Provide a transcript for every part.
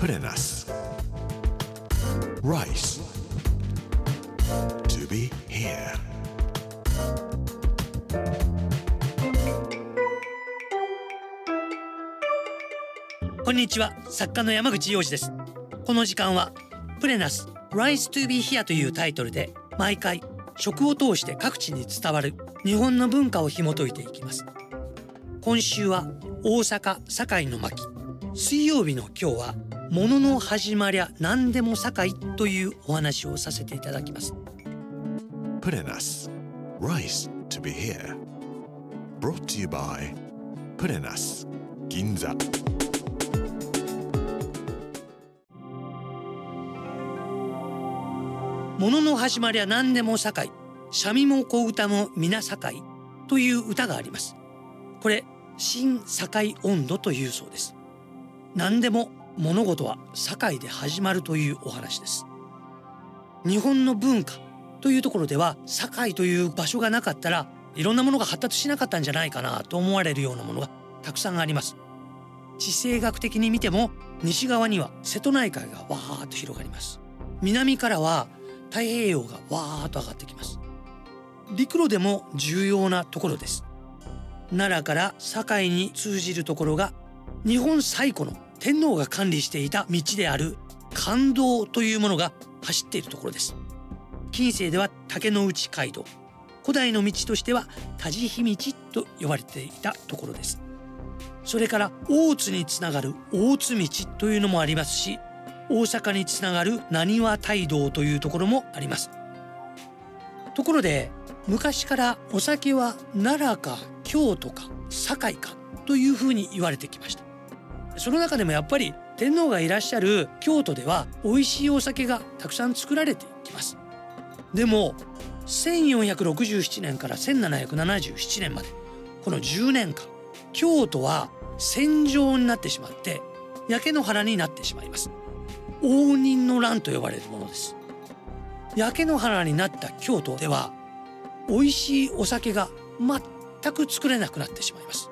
Put in us. Rice. To be here. こんにちは作家の山口洋二ですこの時間はプレナス Rise to be here というタイトルで毎回食を通して各地に伝わる日本の文化を紐解いていきます今週は大阪堺の巻水曜日の今日は物の始まりゃ何でも堺というお話をさせていただきます Put in us. Rice to be here. Brought to you by Put in us. Ginza. 物の始まりは何でも堺三味も小歌も皆堺という歌がありますこれ新堺温度というそうです何でも物事は堺で始まるというお話です。日本の文化というところでは堺という場所がなかったらいろんなものが発達しなかったんじゃないかなと思われるようなものがたくさんあります。地政学的に見ても西側には瀬戸内海がわーっと広がります。南からは太平洋がわーっと上がってきます。陸路でも重要なところです。奈良から堺に通じるところが日本最古の天皇が管理していた道である関道というものが走っているところです。近世では竹の内街道。古代の道としては田地道と呼ばれていたところです。それから大津につながる大津道というのもありますし大阪につながる浪速街道というところもあります。ところで昔からお酒は奈良か京都か堺かというふうに言われてきました。その中でもやっぱり天皇がいらっしゃる京都では美味しいお酒がたくさん作られていきます。でも1467年から1777年までこの10年間京都は戦場になってしまって焼け野原になってしまいます。応仁の乱と呼ばれるものです。焼け野原になった京都では美味しいお酒が全く作れなくなってしまいます。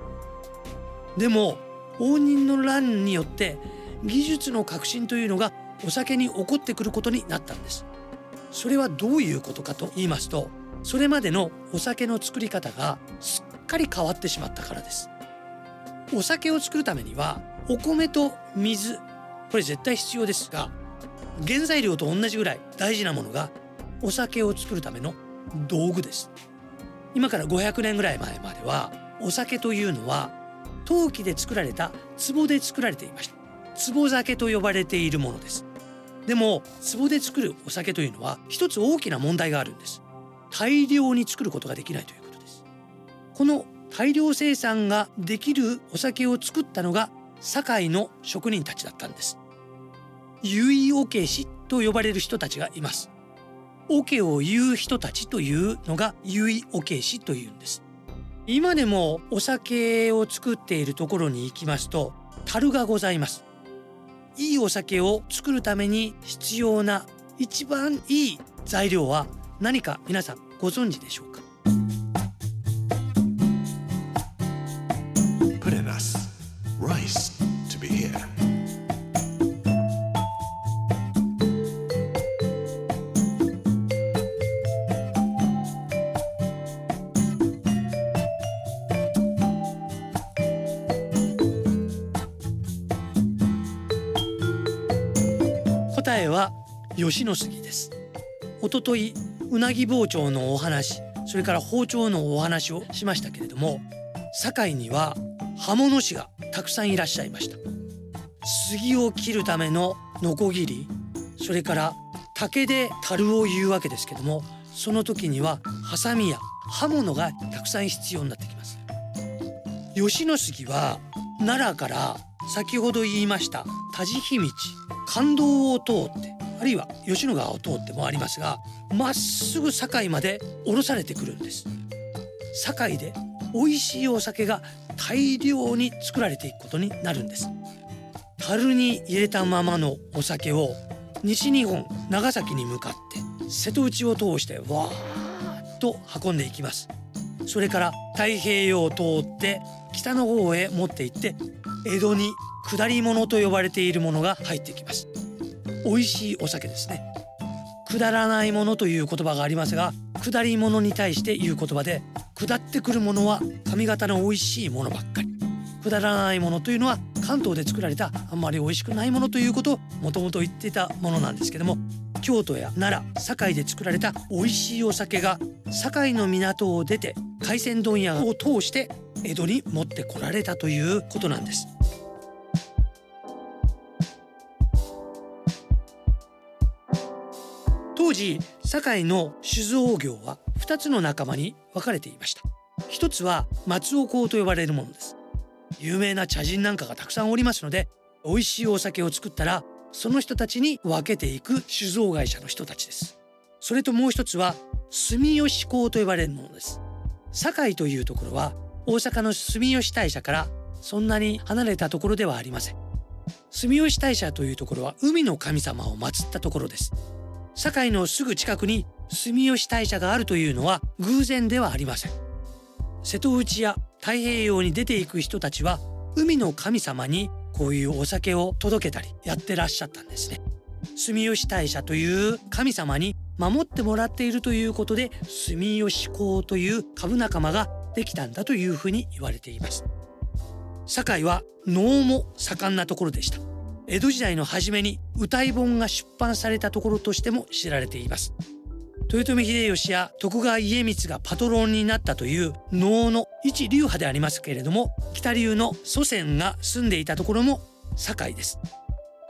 でも応仁の乱によって技術の革新というのがお酒に起こってくることになったんです。それはどういうことかと言いますとそれまでのお酒の作り方がすっかり変わってしまったからです。お酒を作るためにはお米と水これ絶対必要ですが原材料と同じぐらい大事なものがお酒を作るための道具です。今から500年ぐらい前まではお酒というのは陶器で作られた壺で作られていました。壺酒と呼ばれているものです。でも壺で作るお酒というのは一つ大きな問題があるんです。大量に作ることができないということです。この大量生産ができるお酒を作ったのが堺の職人たちだったんです。結桶師と呼ばれる人たちがいます。桶を言う人たちというのが結桶師というんです。今でもお酒を作っているところに行きますと樽がございます。いいお酒を作るために必要な一番いい材料は何か皆さんご存知でしょうか？えは吉野杉です。一昨日うなぎ包丁のお話それから包丁のお話をしましたけれども堺には刃物師がたくさんいらっしゃいました。杉を切るためのノコギリそれから竹で樽を言うわけですけどもその時にはハサミや刃物がたくさん必要になってきます。吉野杉は奈良から先ほど言いました田地道感動を通ってあるいは吉野川を通ってもありますがまっすぐ堺まで降ろされてくるんです。堺で美味しいお酒が大量に作られていくことになるんです。樽に入れたままのお酒を西日本長崎に向かって瀬戸内を通してわーっと運んでいきます。それから太平洋を通って北の方へ持って行って江戸に下り物と呼ばれているものが入ってきます。美味しいお酒ですね。くだらないものという言葉がありますが下り物に対して言う言葉で下ってくるものは髪型の美味しいものばっかり。くだらないものというのは関東で作られたあんまり美味しくないものということをもともと言っていたものなんですけども京都や奈良堺で作られた美味しいお酒が堺の港を出て海鮮問屋を通して江戸に持ってこられたということなんです。当時堺の酒造業は2つの仲間に分かれていました。一つは松尾香と呼ばれるものです。有名な茶人なんかがたくさんおりますので美味しいお酒を作ったらその人たちに分けていく酒造会社の人たちです。それともう一つは住吉港と呼ばれるものです。堺というところは大阪の住吉大社からそんなに離れたところではありません。住吉大社というところは海の神様を祀ったところです。堺のすぐ近くに住吉大社があるというのは偶然ではありません。瀬戸内や太平洋に出ていく人たちは海の神様にこういうお酒を届けたりやってらっしゃったんですね。住吉大社という神様に守ってもらっているということで住吉公という株仲間ができたんだというふうに言われています。堺は能も盛んなところでした。江戸時代の初めに歌い本が出版されたところとしても知られています。豊臣秀吉や徳川家光がパトロンになったという能の一流派でありますけれども北流の祖先が住んでいたところも堺です。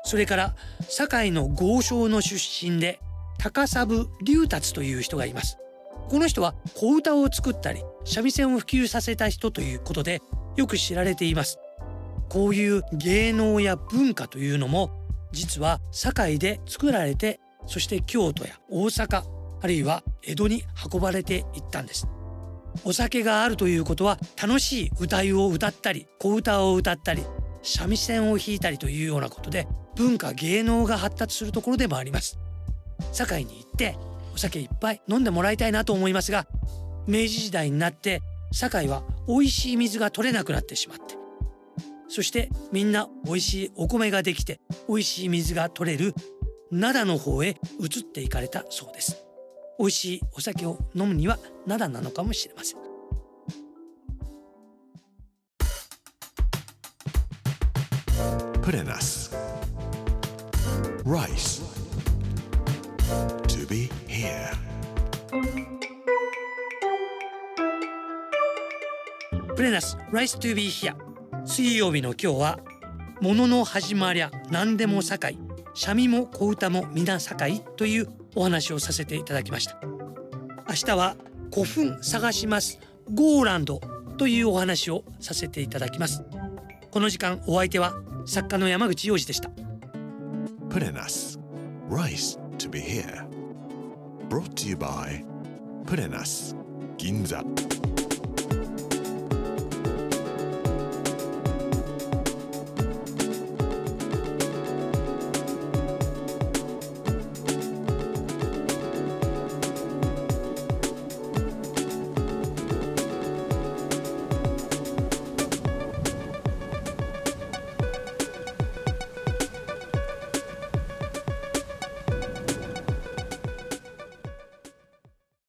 それから堺の豪商の出身で高砂龍達という人がいます。この人は小唄を作ったり三味線を普及させた人ということでよく知られています。こういう芸能や文化というのも実は堺で作られてそして京都や大阪あるいは江戸に運ばれていったんです。お酒があるということは楽しい歌いを歌ったり小唄を歌ったり三味線を弾いたりというようなことで文化芸能が発達するところでもあります。堺に行ってお酒いっぱい飲んでもらいたいなと思いますが明治時代になって堺は美味しい水が取れなくなってしまってそしてみんな美味しいお米ができて美味しい水が取れる灘の方へ移っていかれたそうです美味しいお酒を飲むには灘なのかもしれません Put in us. Rice. Be here. プレナス Rice to be here 水曜日の今日は物の始まりゃ何でも堺三味も小唄も皆堺というお話をさせていただきました明日は古墳探しますゴーランドというお話をさせていただきますこの時間お相手は作家の山口洋二でした Put in us. Rice to be here. brought to you by Purenas Ginza.